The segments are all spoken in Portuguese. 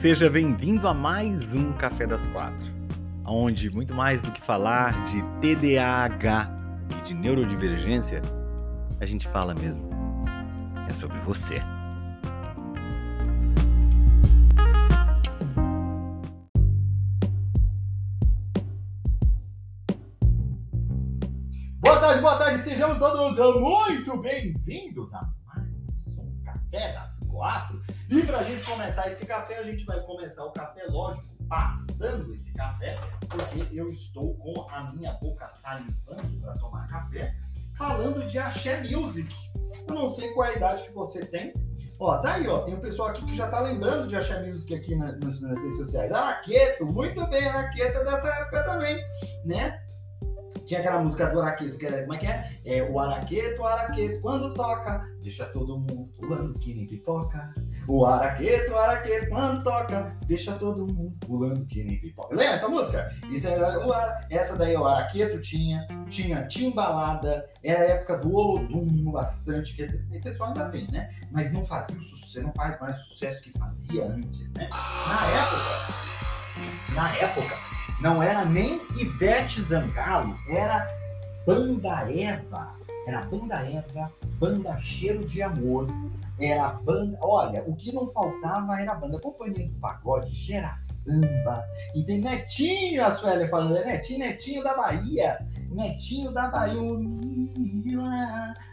Seja bem-vindo a mais um Café das Quatro, onde muito mais do que falar de TDAH e de neurodivergência, a gente fala mesmo. É sobre você. Boa tarde, boa tarde, sejamos todos muito bem-vindos a mais um Café das Quatro. E para a gente começar esse café, a gente vai começar o café, lógico, passando esse café, porque eu estou com a minha boca salivando para tomar café, falando de Axé Music. Eu não sei qual é a idade que você tem. Ó, tá aí, ó. Tem um pessoal aqui que já tá lembrando de Axé Music aqui na, nas, nas redes sociais. Araqueto, muito bem, Araqueto é dessa época também, né? Tinha aquela música do Araqueto, que era, como é que é? É o Araqueto, o Araqueto, quando toca, deixa todo mundo pulando que nem pipoca. O araqueto, o araqueto, quando toca, deixa todo mundo pulando que nem pipoca. Lembra essa música? Isso era o ara... Essa daí o araqueto tinha, tinha timbalada, era a época do Olodum bastante, que o pessoal ainda tem, né? Mas não fazia o sucesso, não faz mais o sucesso que fazia antes, né? Na época, na época, não era nem Ivete Zangalo, era Banda Eva. Era Banda Eva, Banda Cheiro de Amor, era banda. Olha, o que não faltava era a banda Companhia do Pagode, Gera Samba. E tem Netinho, a Sueli falando, é Netinho, Netinho da Bahia. Netinho da Bahia.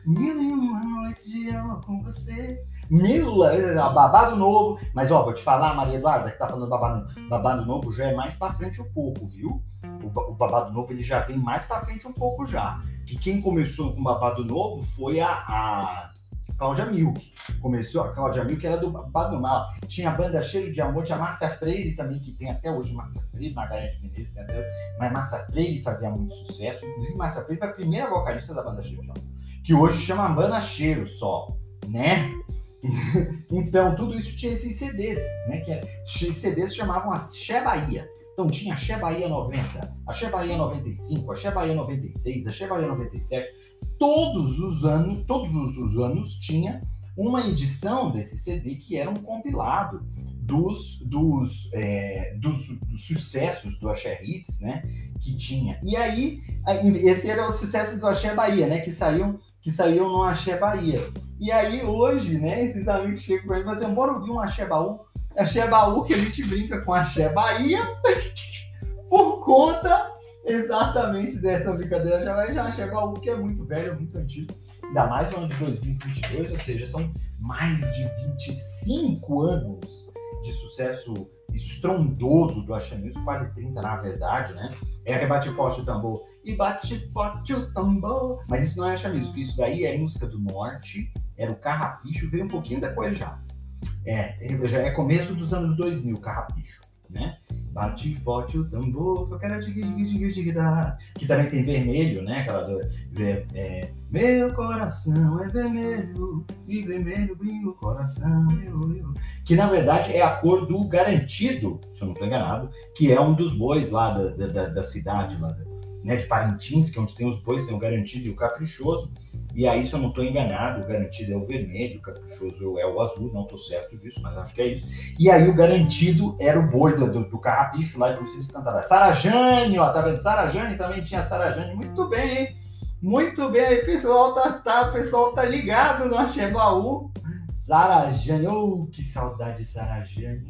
Mil e uma noite de amor com você. Mila, babado novo. Mas, ó, vou te falar, Maria Eduarda, que tá falando babado, babado novo, já é mais pra frente um pouco, viu? O, o babado novo, ele já vem mais pra frente um pouco já. Que quem começou com babado novo foi a, a Cláudia Milk. Começou, a Cláudia Milk era do Bado Mal. Tinha a banda Cheiro de Amor, tinha a Márcia Freire também, que tem até hoje Márcia Freire, Margarete Menezes, até mas Márcia Freire fazia muito sucesso. Inclusive, Márcia Freire foi a primeira vocalista da banda Cheiro de Amor, que hoje chama Banda Cheiro só, né? então, tudo isso tinha esses CDs, né? Que é, esses CDs chamavam Axé Bahia. Então tinha Axé Bahia 90, Axé Bahia 95, Axé Bahia 96, Axé Bahia 97 todos os anos, todos os anos tinha uma edição desse CD que era um compilado dos, dos, é, dos, dos, sucessos do Axé Hits, né? Que tinha. E aí, esse era o sucesso do Axé Bahia, né? Que saíam, que saíam no Axé Bahia. E aí, hoje, né? Esses amigos chegam pra mim e falam assim, bora ouvir um Axé Baú. Axé Baú que a gente brinca com Axé Bahia por conta exatamente dessa brincadeira já vai já chegar algo que é muito velho, muito antigo. Ainda mais no ano de 2022, ou seja, são mais de 25 anos de sucesso estrondoso do Music, quase 30 na verdade, né? É que bate forte o tambor e bate forte o tambor. Mas isso não é Music, isso daí é música do norte, era o Carrapicho, veio um pouquinho depois já. É, já é começo dos anos 2000, Carrapicho, né? Bate forte o tambor, que eu quero digui, digui, digui, digui, Que também tem vermelho, né? Aquela do, é, é, meu coração é vermelho, e vermelho brilha o coração. Eu, eu. Que na verdade é a cor do garantido, se eu não estou enganado, que é um dos bois lá da, da, da cidade, lá, né, de Parintins, que é onde tem os bois, tem o garantido e o caprichoso. E aí, se eu não estou enganado, o garantido é o vermelho, o caprichoso é o azul, não estou certo disso, mas acho que é isso. E aí, o garantido era o boi do, do, carrapicho lá, e por eles cantavam. Sarajane, ó, tá vendo? Sarajane também tinha Sarajane. Muito bem, hein? Muito bem aí, pessoal. Tá, tá, pessoal tá ligado no Axé Baú. Sarajane, oh, que saudade de Sarajane.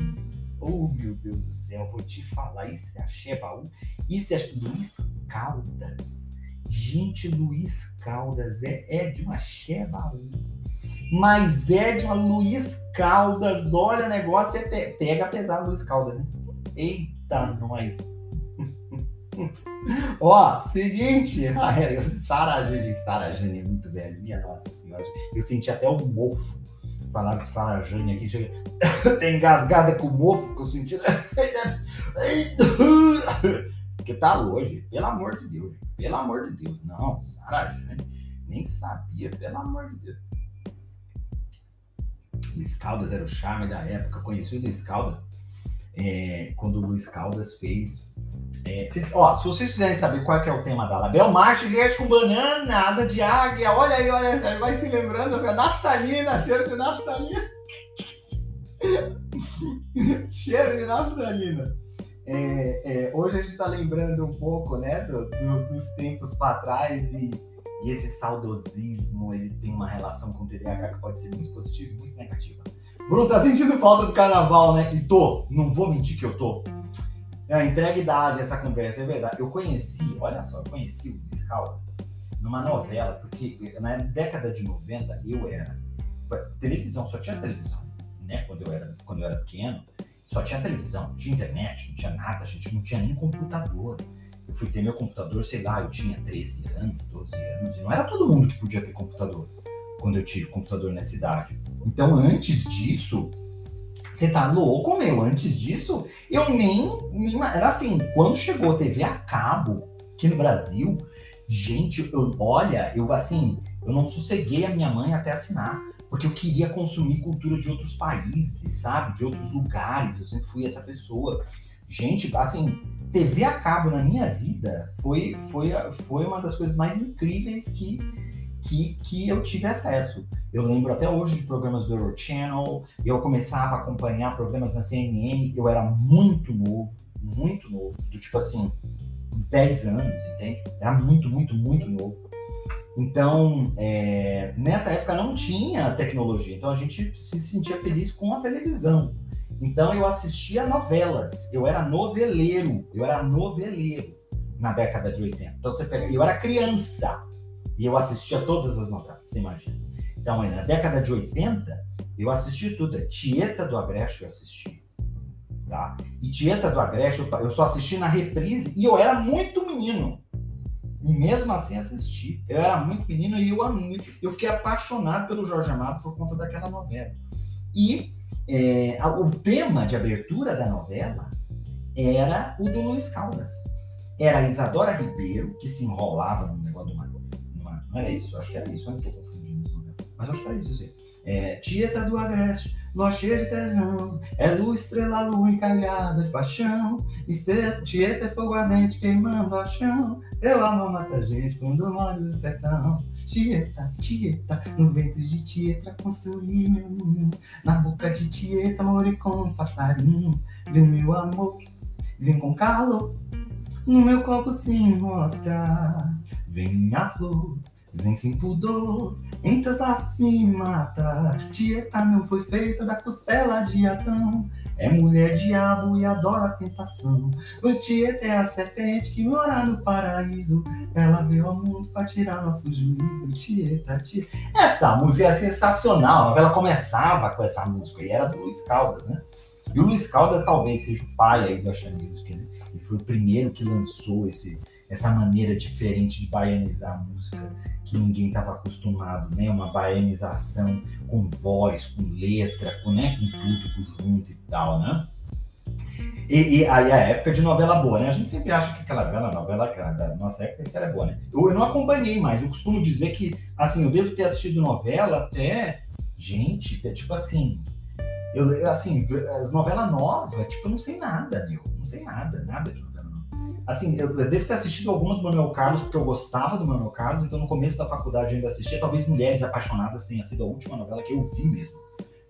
Oh, meu Deus do céu, vou te falar. Isso é Axé Baú. Isso é Luiz Caldas. Gente, Luiz Caldas é, é de uma Chevaú. Mas é de uma Luiz Caldas. Olha, negócio é pe pega pesado Luiz Caldas, né? Eita, nós. Ó, seguinte, Sarajane, Sarajane é muito velho, minha nossa senhora. Eu senti até um mofo falar com Sarajane aqui, chega, engasgada com o mofo que eu senti. Porque tá longe, pelo amor de Deus. Pelo amor de Deus. Não, Sara Jane nem sabia, pelo amor de Deus. Luiz Caldas era o charme da época. Conheci o Luiz Caldas é, quando o Luiz Caldas fez. É, se, ó, se vocês quiserem saber qual é o tema da Label Marcha, gente com banana, asa de águia, olha aí, olha aí, vai se lembrando, essa naftalina, cheiro de naftalina. Cheiro de naftalina. É, é, hoje a gente está lembrando um pouco, né, do, do, dos tempos para trás e, e, esse saudosismo, ele tem uma relação com o TDAH que pode ser muito positiva e muito negativa. Bruno, tá sentindo falta do carnaval, né? E tô, não vou mentir que eu tô. É, entrega idade essa conversa, é verdade. Eu conheci, olha só, eu conheci o Luiz Caldas numa novela, porque na década de 90 eu era. Televisão, só tinha televisão, né? Quando eu era, quando eu era pequeno, só tinha televisão, não tinha internet, não tinha nada, a gente não tinha nem computador. Eu fui ter meu computador, sei lá, eu tinha 13 anos, 12 anos, e não era todo mundo que podia ter computador quando eu tive computador nessa idade. Então, antes disso, você tá louco, meu? Antes disso, eu nem, nem. Era assim, quando chegou a TV a cabo aqui no Brasil, gente, eu, olha, eu assim, eu não sosseguei a minha mãe até assinar, porque eu queria consumir cultura de outros países, sabe? De outros lugares. Eu sempre fui essa pessoa. Gente, assim, TV a cabo na minha vida foi, foi, foi uma das coisas mais incríveis que que, que eu tive acesso. Eu lembro até hoje de programas do Eurochannel, eu começava a acompanhar programas na CNN, eu era muito novo, muito novo, do tipo assim, 10 anos, entende? Era muito, muito, muito novo. Então, é, nessa época não tinha tecnologia, então a gente se sentia feliz com a televisão. Então eu assistia novelas, eu era noveleiro, eu era noveleiro na década de 80. Então você pega, eu era criança, e eu assistia todas as novelas, você imagina. Então, na década de 80, eu assisti tudo. Tieta do Agreste eu assisti. Tá? E Tieta do Agreste eu só assisti na reprise e eu era muito menino. E mesmo assim assisti. Eu era muito menino e eu, eu fiquei apaixonado pelo Jorge Amado por conta daquela novela. E é, o tema de abertura da novela era o do Luiz Caldas. Era a Isadora Ribeiro, que se enrolava no negócio do não era isso, acho que era isso, eu não estou confundindo. Mas acho que era isso, assim. É, Tieta do Agreste, lua cheia de tesão, é luz, estrela, lua encalhada de paixão. Tieta é fogo ardente queimando a chão. Eu amo matar gente quando moro no sertão. Tieta, Tieta, no ventre de Tieta construí meu ninho. Na boca de Tieta morei como um passarinho. Vem meu amor, vem com calor. No meu copo se enrosca, vem a flor Vem sem pudor, entras assim mata. Tieta não foi feita da costela de Adão. É mulher diabo e adora a tentação. O Tieta é a serpente que mora no paraíso. Ela veio ao mundo para tirar nosso juízo. Tieta, Tieta. Essa música é sensacional. A novela começava com essa música e era do Luiz Caldas, né? E o Luiz Caldas talvez seja o pai aí do Axé Music, né? Ele foi o primeiro que lançou esse, essa maneira diferente de baianizar a música que ninguém estava acostumado, né? Uma baianização com voz, com letra, com, né? com tudo, junto e tal, né? E, e aí a época de novela boa, né? A gente sempre acha que aquela bela novela da nossa época que era boa, né? Eu, eu não acompanhei mais, eu costumo dizer que, assim, eu devo ter assistido novela até, gente, é tipo assim, eu, assim, as novelas novas, tipo, eu não sei nada, meu, não sei nada, nada de Assim, eu, devo ter assistido algumas do Manuel Carlos, porque eu gostava do Manuel Carlos, então no começo da faculdade eu ainda assistia. Talvez Mulheres Apaixonadas tenha sido a última novela que eu vi mesmo.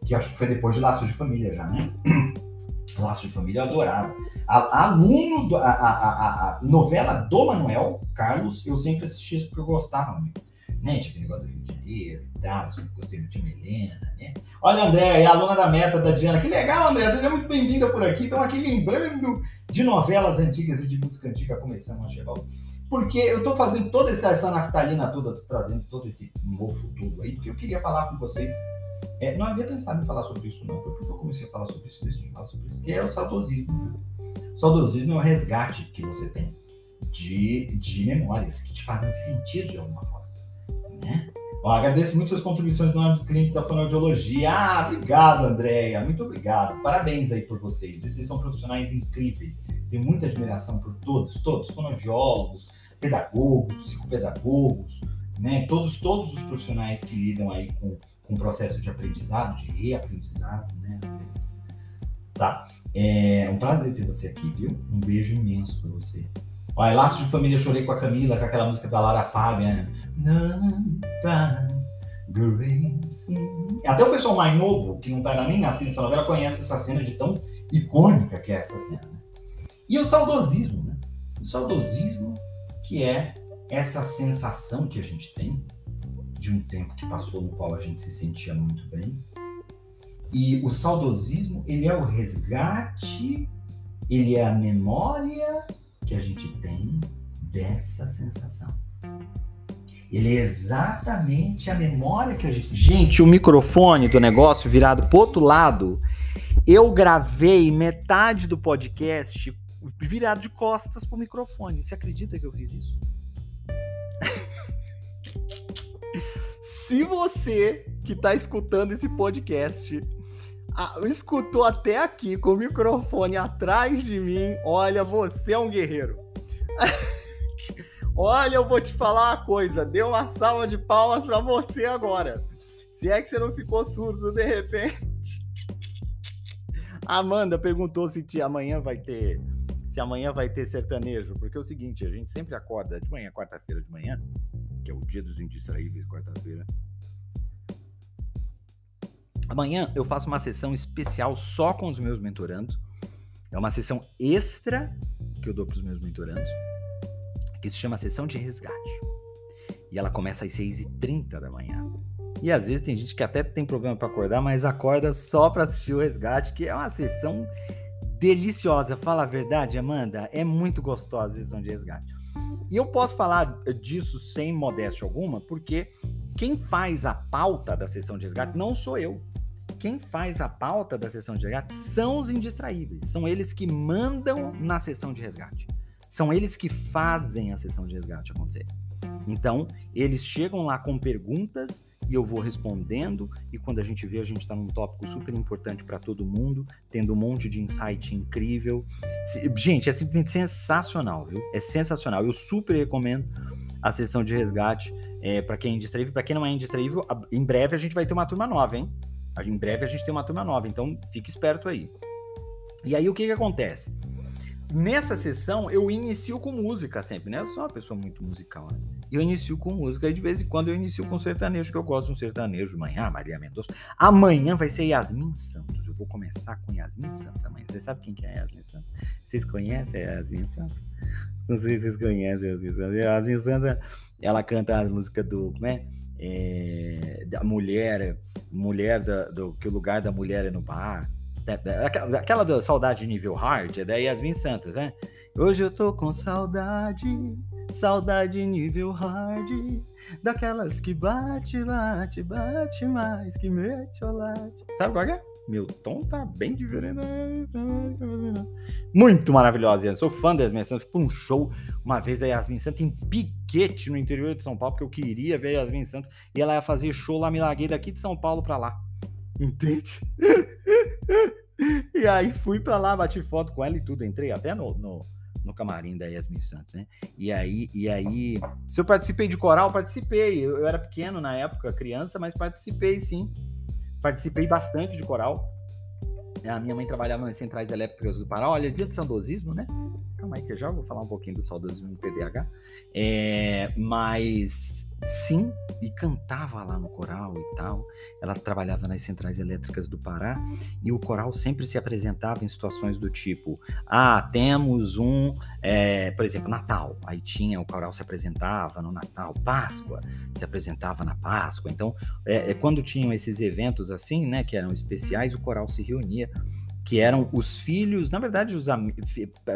Que acho que foi depois de Laços de Família já, né? Laços de Família eu adorava. A, aluno, do, a, a, a, novela do Manuel Carlos, eu sempre assistia porque eu gostava muito né? Tipo, negócio do Rio de Janeiro e tal, sempre gostei do time Helena, né? Olha, André, é aluna da meta da Diana. Que legal, André, seja muito bem-vinda por aqui. Estão aqui lembrando de novelas antigas e de música antiga começando a chegar. Porque eu tô fazendo toda essa, essa naftalina toda, tô trazendo todo esse mofo tudo aí, porque eu queria falar com vocês. É, não havia pensado em falar sobre isso, não. Foi porque eu comecei a falar sobre isso, decidi falar sobre isso, que é o saudosismo. Saudosismo é o resgate que você tem de, de memórias que te fazem sentir de alguma forma. Né? Ó, agradeço muito suas contribuições no âmbito clínico da fonoaudiologia. Ah, obrigado, Andréia. Muito obrigado. Parabéns aí por vocês. Vocês são profissionais incríveis. Tenho muita admiração por todos, todos, fonoaudiólogos, pedagogos, psicopedagogos, né? Todos, todos os profissionais que lidam aí com, com o processo de aprendizado, de reaprendizado, né? Às vezes. Tá. É um prazer ter você aqui, viu? Um beijo imenso para você. Olha, Laços de Família, chorei com a Camila, com aquela música da Lara vai Grace. Até o pessoal mais novo, que não tá nem nascido nessa novela, conhece essa cena de tão icônica que é essa cena. Né? E o saudosismo, né? O saudosismo que é essa sensação que a gente tem de um tempo que passou no qual a gente se sentia muito bem. E o saudosismo, ele é o resgate, ele é a memória que a gente tem dessa sensação. Ele é exatamente a memória que a gente. Gente, o microfone do negócio virado pro outro lado. Eu gravei metade do podcast virado de costas pro microfone. Você acredita que eu fiz isso? Se você que está escutando esse podcast escutou até aqui com o microfone atrás de mim, olha, você é um guerreiro. olha, eu vou te falar uma coisa, dê uma salva de palmas para você agora. Se é que você não ficou surdo de repente. Amanda perguntou se amanhã vai ter se amanhã vai ter sertanejo, porque é o seguinte, a gente sempre acorda de manhã, quarta-feira de manhã, que é o dia dos indistraíveis, quarta-feira. Amanhã eu faço uma sessão especial só com os meus mentorandos. É uma sessão extra que eu dou para os meus mentorandos, que se chama Sessão de Resgate. E ela começa às 6h30 da manhã. E às vezes tem gente que até tem problema para acordar, mas acorda só para assistir o resgate, que é uma sessão deliciosa. Fala a verdade, Amanda, é muito gostosa a sessão de resgate. E eu posso falar disso sem modéstia alguma, porque quem faz a pauta da sessão de resgate não sou eu. Quem faz a pauta da sessão de resgate são os indistraíveis. São eles que mandam na sessão de resgate. São eles que fazem a sessão de resgate acontecer. Então, eles chegam lá com perguntas e eu vou respondendo. E quando a gente vê, a gente está num tópico super importante para todo mundo, tendo um monte de insight incrível. Gente, é simplesmente sensacional, viu? É sensacional. Eu super recomendo a sessão de resgate é, para quem é indistraível. Para quem não é indistraível, em breve a gente vai ter uma turma nova, hein? Em breve a gente tem uma turma nova, então fique esperto aí. E aí o que, que acontece? Nessa sessão eu inicio com música sempre, né? Eu sou uma pessoa muito musical, né? Eu inicio com música. E de vez em quando eu inicio com sertanejo, que eu gosto de um sertanejo. Amanhã, Maria Mendonça. Amanhã vai ser Yasmin Santos. Eu vou começar com Yasmin Santos amanhã. Você sabe quem que é Yasmin Santos? Vocês conhecem a Yasmin Santos? Não sei se vocês conhecem a Yasmin Santos. Yasmin Santos, ela canta as músicas do. Como é? é da mulher, mulher da, do que o lugar da mulher é no bar. Aquela da saudade nível hard é da Yasmin Santos, né? Hoje eu tô com saudade Saudade nível hard, daquelas que bate, bate, bate mais, que mete o late. Sabe qual é? Meu tom tá bem diferente. Muito maravilhosa, Sou fã da Yasmin Santos. Fui um show uma vez da Yasmin Santos em Piquete, no interior de São Paulo, porque eu queria ver a Yasmin Santos. E ela ia fazer show lá, me larguei daqui de São Paulo pra lá. Entende? e aí fui pra lá, bati foto com ela e tudo. Entrei até no, no no camarim da Yasmin Santos, né? E aí, e aí, se eu participei de coral, participei. Eu, eu era pequeno na época, criança, mas participei sim. Participei bastante de coral. A minha mãe trabalhava nas centrais elétricas do Pará. Olha, dia de saudosismo, né? Calma aí que eu já vou falar um pouquinho do saudosismo do PDH. É, mas Sim, e cantava lá no coral e tal. Ela trabalhava nas centrais elétricas do Pará e o coral sempre se apresentava em situações do tipo: ah, temos um, é, por exemplo, Natal. Aí tinha o coral se apresentava no Natal, Páscoa se apresentava na Páscoa. Então, é, é, quando tinham esses eventos assim, né, que eram especiais, o coral se reunia que eram os filhos, na verdade, os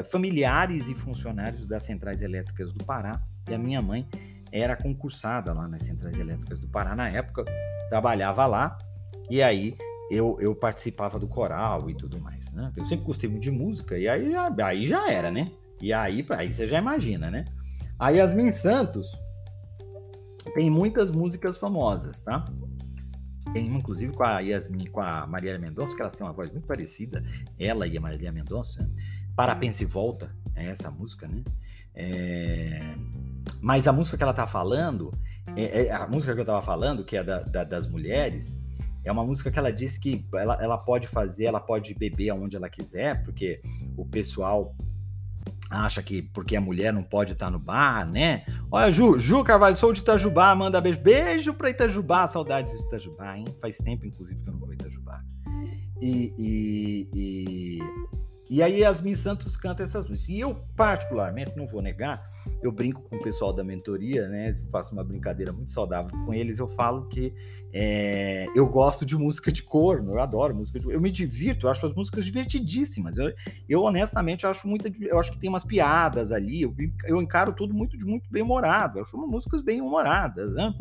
familiares e funcionários das centrais elétricas do Pará e a minha mãe era concursada lá nas Centrais Elétricas do Pará na época, trabalhava lá, e aí eu, eu participava do coral e tudo mais, né? Eu sempre gostei muito de música, e aí, aí já era, né? E aí, aí você já imagina, né? A Yasmin Santos tem muitas músicas famosas, tá? Tem inclusive, com a Yasmin, com a Maria Mendonça, que ela tem uma voz muito parecida, ela e a Maria Mendonça. Parapense e Volta, é essa música, né? É... Mas a música que ela tá falando, é, é, a música que eu tava falando, que é da, da, das mulheres, é uma música que ela diz que ela, ela pode fazer, ela pode beber aonde ela quiser, porque o pessoal acha que porque é mulher não pode estar no bar, né? Olha, Ju, Ju Carvalho, sou de Itajubá, manda beijo. Beijo pra Itajubá, saudades de Itajubá, hein? Faz tempo, inclusive, que eu não vou a Itajubá. E, e, e, e aí Yasmin Santos canta essas músicas. E eu, particularmente, não vou negar, eu brinco com o pessoal da mentoria, né? Faço uma brincadeira muito saudável com eles. Eu falo que é, eu gosto de música de corno, eu adoro música de Eu me divirto, eu acho as músicas divertidíssimas. Eu, eu honestamente acho muito. Eu acho que tem umas piadas ali. Eu, eu encaro tudo muito de muito bem humorado. Eu acho músicas bem humoradas, né?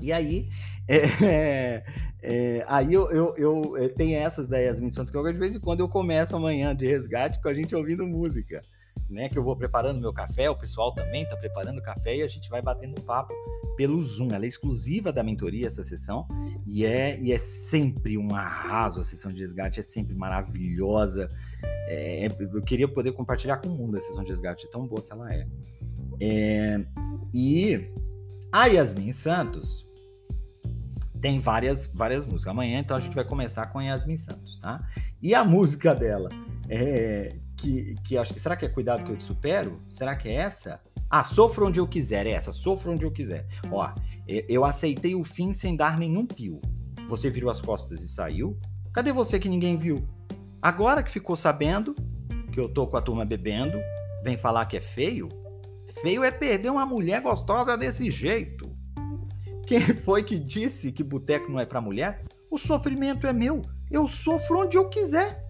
E aí, é, é, aí eu, eu, eu, eu, tenho essas da Yasmin Santos, que eu, de vez em quando eu começo amanhã de resgate com a gente ouvindo música né? Que eu vou preparando meu café, o pessoal também está preparando o café e a gente vai batendo papo pelo Zoom. Ela é exclusiva da mentoria, essa sessão, e é, e é sempre um arraso a sessão de resgate, é sempre maravilhosa. É, é eu queria poder compartilhar com o mundo a sessão de resgate, tão boa que ela é. é e a Yasmin Santos tem várias, várias músicas. Amanhã, então, a gente vai começar com a Yasmin Santos, tá? E a música dela é, que, que acho que será que é cuidado que eu te supero? Será que é essa? Ah, sofro onde eu quiser, é essa, sofro onde eu quiser. Ó, eu aceitei o fim sem dar nenhum pio. Você virou as costas e saiu. Cadê você que ninguém viu? Agora que ficou sabendo que eu tô com a turma bebendo, vem falar que é feio? Feio é perder uma mulher gostosa desse jeito. Quem foi que disse que boteco não é para mulher? O sofrimento é meu. Eu sofro onde eu quiser.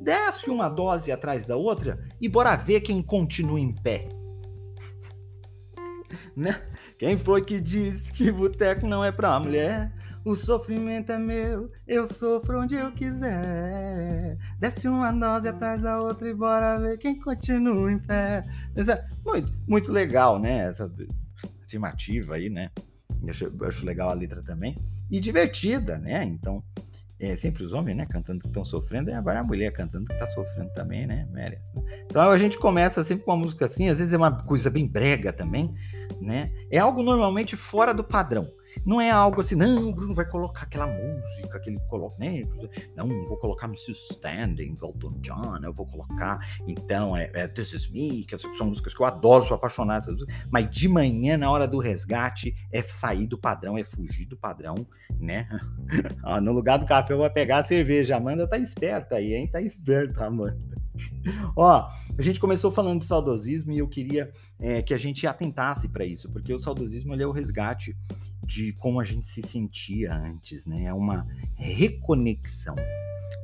Desce uma dose atrás da outra e bora ver quem continua em pé. né? Quem foi que disse que boteco não é pra mulher? O sofrimento é meu, eu sofro onde eu quiser. Desce uma dose atrás da outra e bora ver quem continua em pé. É muito, muito legal, né? Essa afirmativa aí, né? Eu acho, eu acho legal a letra também. E divertida, né? Então, é, sempre os homens, né, cantando que estão sofrendo, e agora a mulher cantando que está sofrendo também, né, merece. Né? Então a gente começa sempre com uma música assim, às vezes é uma coisa bem brega também, né? É algo normalmente fora do padrão. Não é algo assim, não, o Bruno vai colocar aquela música que ele coloca, né? Não, vou colocar Mrs. Standing, Elton John, eu vou colocar, então, é, é This Is Me, que são músicas que eu adoro, sou apaixonado, mas de manhã, na hora do resgate, é sair do padrão, é fugir do padrão, né? no lugar do café eu vou pegar a cerveja, Amanda tá esperta aí, hein? Tá esperta, Amanda. Ó, a gente começou falando de saudosismo e eu queria é, que a gente atentasse para isso, porque o saudosismo é o resgate de como a gente se sentia antes, né? É uma reconexão.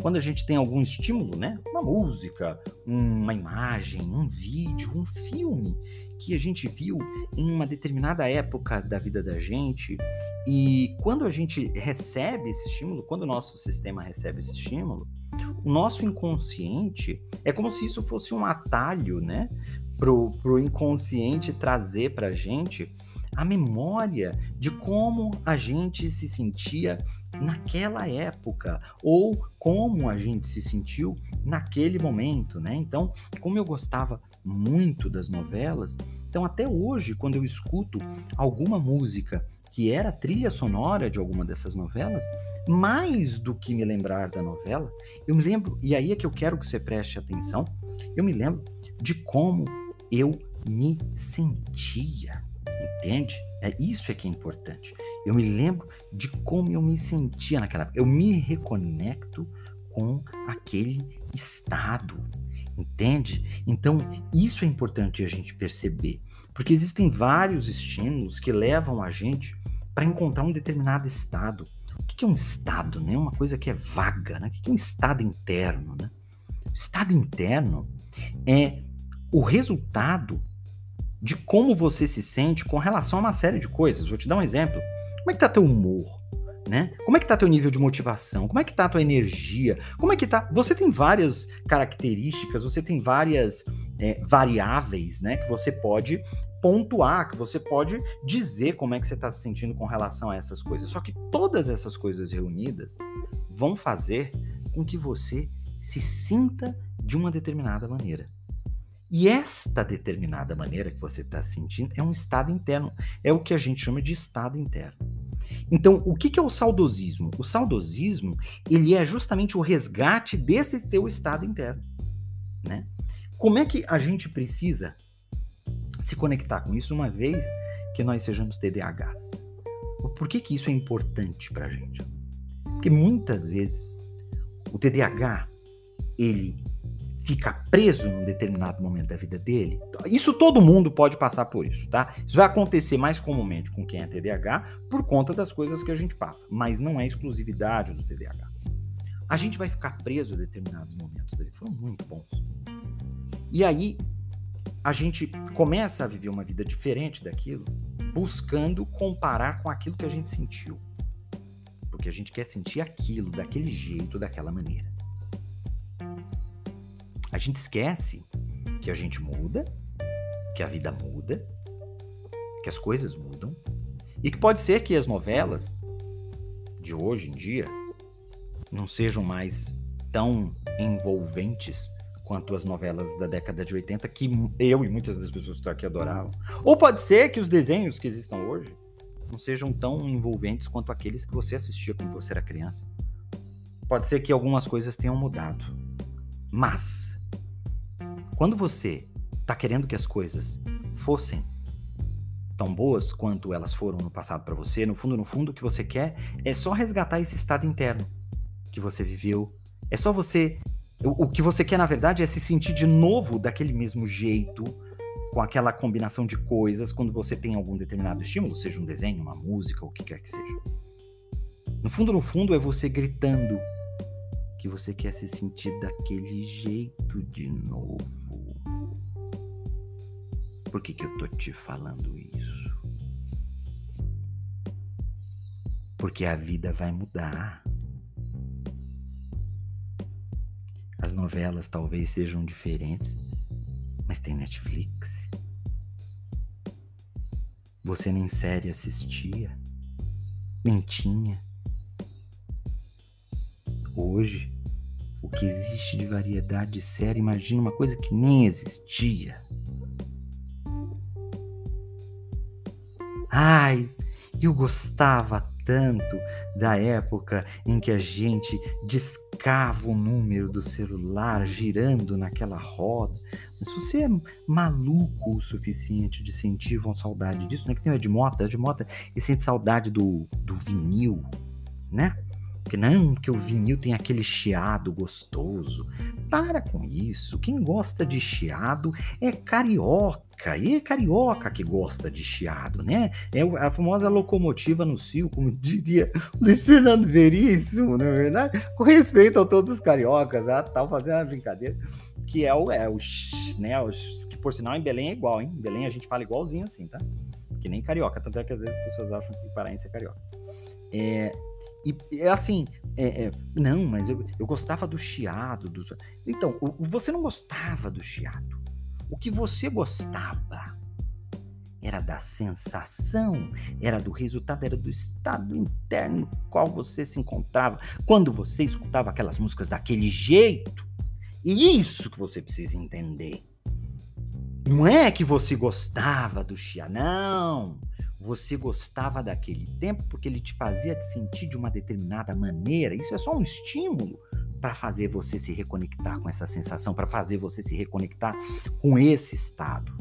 Quando a gente tem algum estímulo, né? Uma música, uma imagem, um vídeo, um filme que a gente viu em uma determinada época da vida da gente, e quando a gente recebe esse estímulo, quando o nosso sistema recebe esse estímulo, o nosso inconsciente é como se isso fosse um atalho, né? Pro, pro inconsciente trazer pra gente a memória de como a gente se sentia naquela época ou como a gente se sentiu naquele momento, né? Então, como eu gostava muito das novelas, então até hoje quando eu escuto alguma música que era trilha sonora de alguma dessas novelas, mais do que me lembrar da novela, eu me lembro, e aí é que eu quero que você preste atenção, eu me lembro de como eu me sentia, entende? É isso é que é importante. Eu me lembro de como eu me sentia naquela. Eu me reconecto com aquele estado, entende? Então, isso é importante a gente perceber, porque existem vários estímulos que levam a gente para encontrar um determinado estado. O que é um estado? Né? Uma coisa que é vaga. Né? O que é um estado interno? Né? O estado interno é o resultado de como você se sente com relação a uma série de coisas. Vou te dar um exemplo. Como é que tá teu humor? Né? Como é que tá teu nível de motivação? Como é que tá tua energia? Como é que tá? Você tem várias características, você tem várias é, variáveis, né, que você pode pontuar, que você pode dizer como é que você está se sentindo com relação a essas coisas. Só que todas essas coisas reunidas vão fazer com que você se sinta de uma determinada maneira. E esta determinada maneira que você está sentindo é um estado interno. É o que a gente chama de estado interno. Então, o que é o saudosismo? O saudosismo ele é justamente o resgate desse teu estado interno, né? Como é que a gente precisa se conectar com isso uma vez que nós sejamos TDAHs? Por que, que isso é importante para a gente? Porque muitas vezes o TDAH ele fica preso num determinado momento da vida dele. Isso todo mundo pode passar por isso, tá? Isso vai acontecer mais comumente com quem é TDAH por conta das coisas que a gente passa, mas não é exclusividade do TDAH. A gente vai ficar preso a determinados momentos dele, foram muito bons. E aí a gente começa a viver uma vida diferente daquilo, buscando comparar com aquilo que a gente sentiu. Porque a gente quer sentir aquilo daquele jeito, daquela maneira. A gente esquece que a gente muda, que a vida muda, que as coisas mudam e que pode ser que as novelas de hoje em dia não sejam mais tão envolventes quanto as novelas da década de 80 que eu e muitas das pessoas que estão aqui adoravam. Ou pode ser que os desenhos que existam hoje não sejam tão envolventes quanto aqueles que você assistia quando você era criança. Pode ser que algumas coisas tenham mudado. Mas quando você está querendo que as coisas fossem tão boas quanto elas foram no passado para você, no fundo, no fundo, o que você quer é só resgatar esse estado interno que você viveu. É só você. O, o que você quer, na verdade, é se sentir de novo daquele mesmo jeito, com aquela combinação de coisas, quando você tem algum determinado estímulo, seja um desenho, uma música, o que quer que seja. No fundo, no fundo, é você gritando que você quer se sentir daquele jeito de novo. Por que, que eu tô te falando isso? Porque a vida vai mudar. As novelas talvez sejam diferentes, mas tem Netflix. Você nem série assistia, nem tinha. Hoje, o que existe de variedade de série, imagina uma coisa que nem existia. Ai, eu gostava tanto da época em que a gente discava o número do celular girando naquela roda. Mas você é maluco o suficiente de sentir uma saudade disso, né? Que tem o Ed Mota, Ed Mota, e sente saudade do, do vinil, né? Porque não, que o vinil tem aquele chiado gostoso. Para com isso. Quem gosta de chiado é carioca. E é carioca que gosta de chiado, né? É a famosa locomotiva no cio, como diria Luiz Fernando Veríssimo, não é verdade? Com respeito a todos os cariocas, ah, tá fazendo uma brincadeira. Que é o, é o, né? O, que por sinal em Belém é igual, hein? Em Belém a gente fala igualzinho assim, tá? Que nem carioca. Tanto é que às vezes as pessoas acham que paraense é carioca. É, e é assim, é, é, não, mas eu, eu gostava do chiado. Do... Então, o, você não gostava do chiado. O que você gostava era da sensação, era do resultado, era do estado interno no qual você se encontrava quando você escutava aquelas músicas daquele jeito. E isso que você precisa entender. Não é que você gostava do chiado, não. Você gostava daquele tempo porque ele te fazia te sentir de uma determinada maneira. Isso é só um estímulo para fazer você se reconectar com essa sensação, para fazer você se reconectar com esse estado.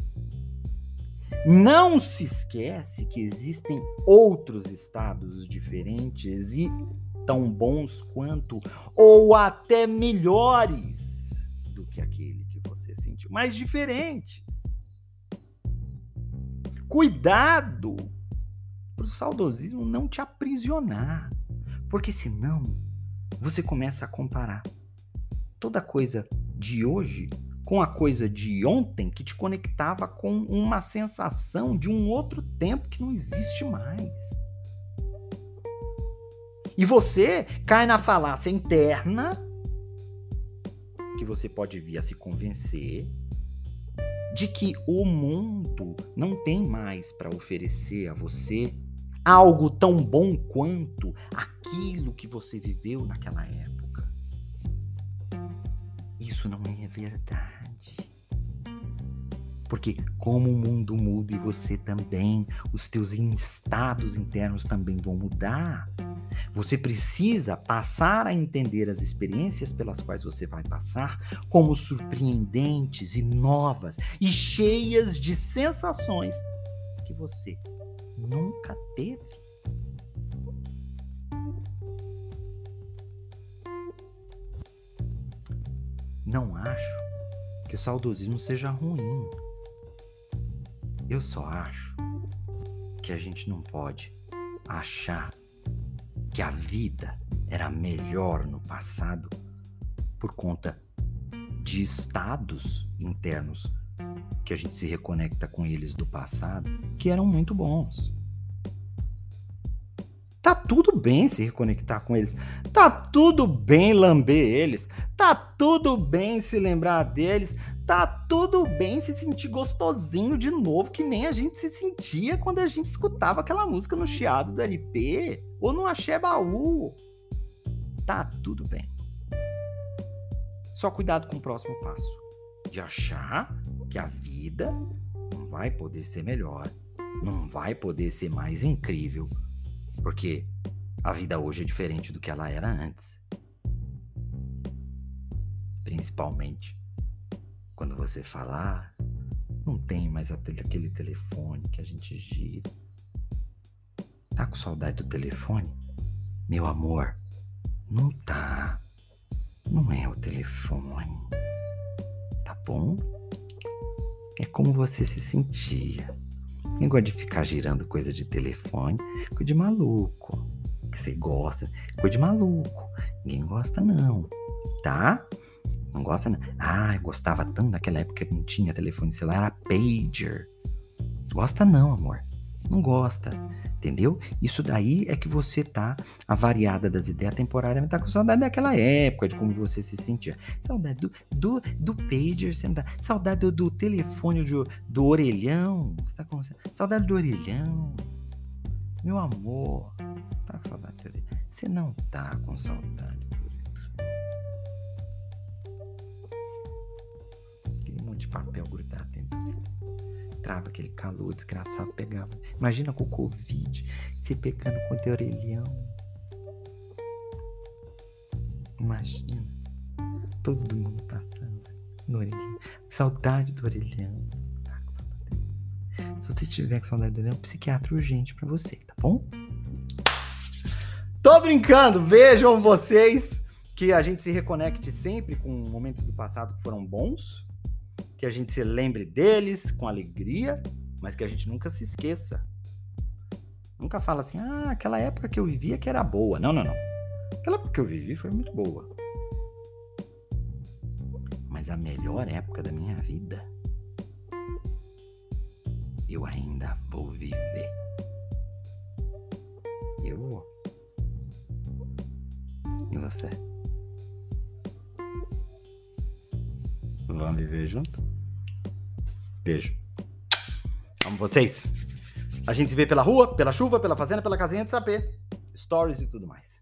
Não se esquece que existem outros estados diferentes e tão bons quanto, ou até melhores do que aquele que você sentiu, mas diferentes. Cuidado para o saudosismo não te aprisionar, porque senão você começa a comparar toda coisa de hoje com a coisa de ontem que te conectava com uma sensação de um outro tempo que não existe mais. E você cai na falácia interna que você pode vir a se convencer de que o mundo não tem mais para oferecer a você algo tão bom quanto aquilo que você viveu naquela época. Isso não é verdade. Porque como o mundo muda e você também, os teus estados internos também vão mudar. Você precisa passar a entender as experiências pelas quais você vai passar como surpreendentes e novas e cheias de sensações que você nunca teve. Não acho que o saudosismo seja ruim. Eu só acho que a gente não pode achar que a vida era melhor no passado por conta de estados internos que a gente se reconecta com eles do passado que eram muito bons. Tá tudo bem se reconectar com eles. Tá tudo bem lamber eles. Tá tudo bem se lembrar deles. Tá tudo bem se sentir gostosinho de novo, que nem a gente se sentia quando a gente escutava aquela música no chiado do LP ou no axé baú. Tá tudo bem. Só cuidado com o próximo passo. De achar que a vida não vai poder ser melhor, não vai poder ser mais incrível porque a vida hoje é diferente do que ela era antes. Principalmente quando você falar, ah, não tem mais aquele telefone que a gente gira. Tá com saudade do telefone? Meu amor, não tá. Não é o telefone. Tá bom? É como você se sentia. Quem gosta de ficar girando coisa de telefone, coisa de maluco. Que você gosta, coisa de maluco. Ninguém gosta, não. Tá? Não gosta, não. Ah, gostava tanto naquela época que não tinha telefone celular, era pager. Gosta, não, amor. Não gosta. Entendeu? Isso daí é que você tá avariada das ideias temporariamente, tá com saudade daquela época, de como você se sentia. Saudade do, do, do pager, você não tá, saudade do, do telefone do, do orelhão. Você tá com saudade do orelhão. Meu amor, tá com saudade do orelhão. Você não tá com saudade papel grudado dentro dele entrava aquele calor desgraçado, pegava. Imagina com o Covid, você pegando com o teu orelhão. Imagina. Todo mundo passando no orelhão. Saudade do orelhão. Tá Se você tiver com saudade do orelhão, psiquiatra urgente para você, tá bom? Tô brincando, vejam vocês que a gente se reconecte sempre com momentos do passado que foram bons que a gente se lembre deles com alegria, mas que a gente nunca se esqueça. Nunca fala assim, ah, aquela época que eu vivia que era boa. Não, não, não. Aquela época que eu vivi foi muito boa. Mas a melhor época da minha vida, eu ainda vou viver. Eu. E você? Vamos viver junto? Beijo. Amo vocês. A gente se vê pela rua, pela chuva, pela fazenda, pela casinha de sapê, stories e tudo mais.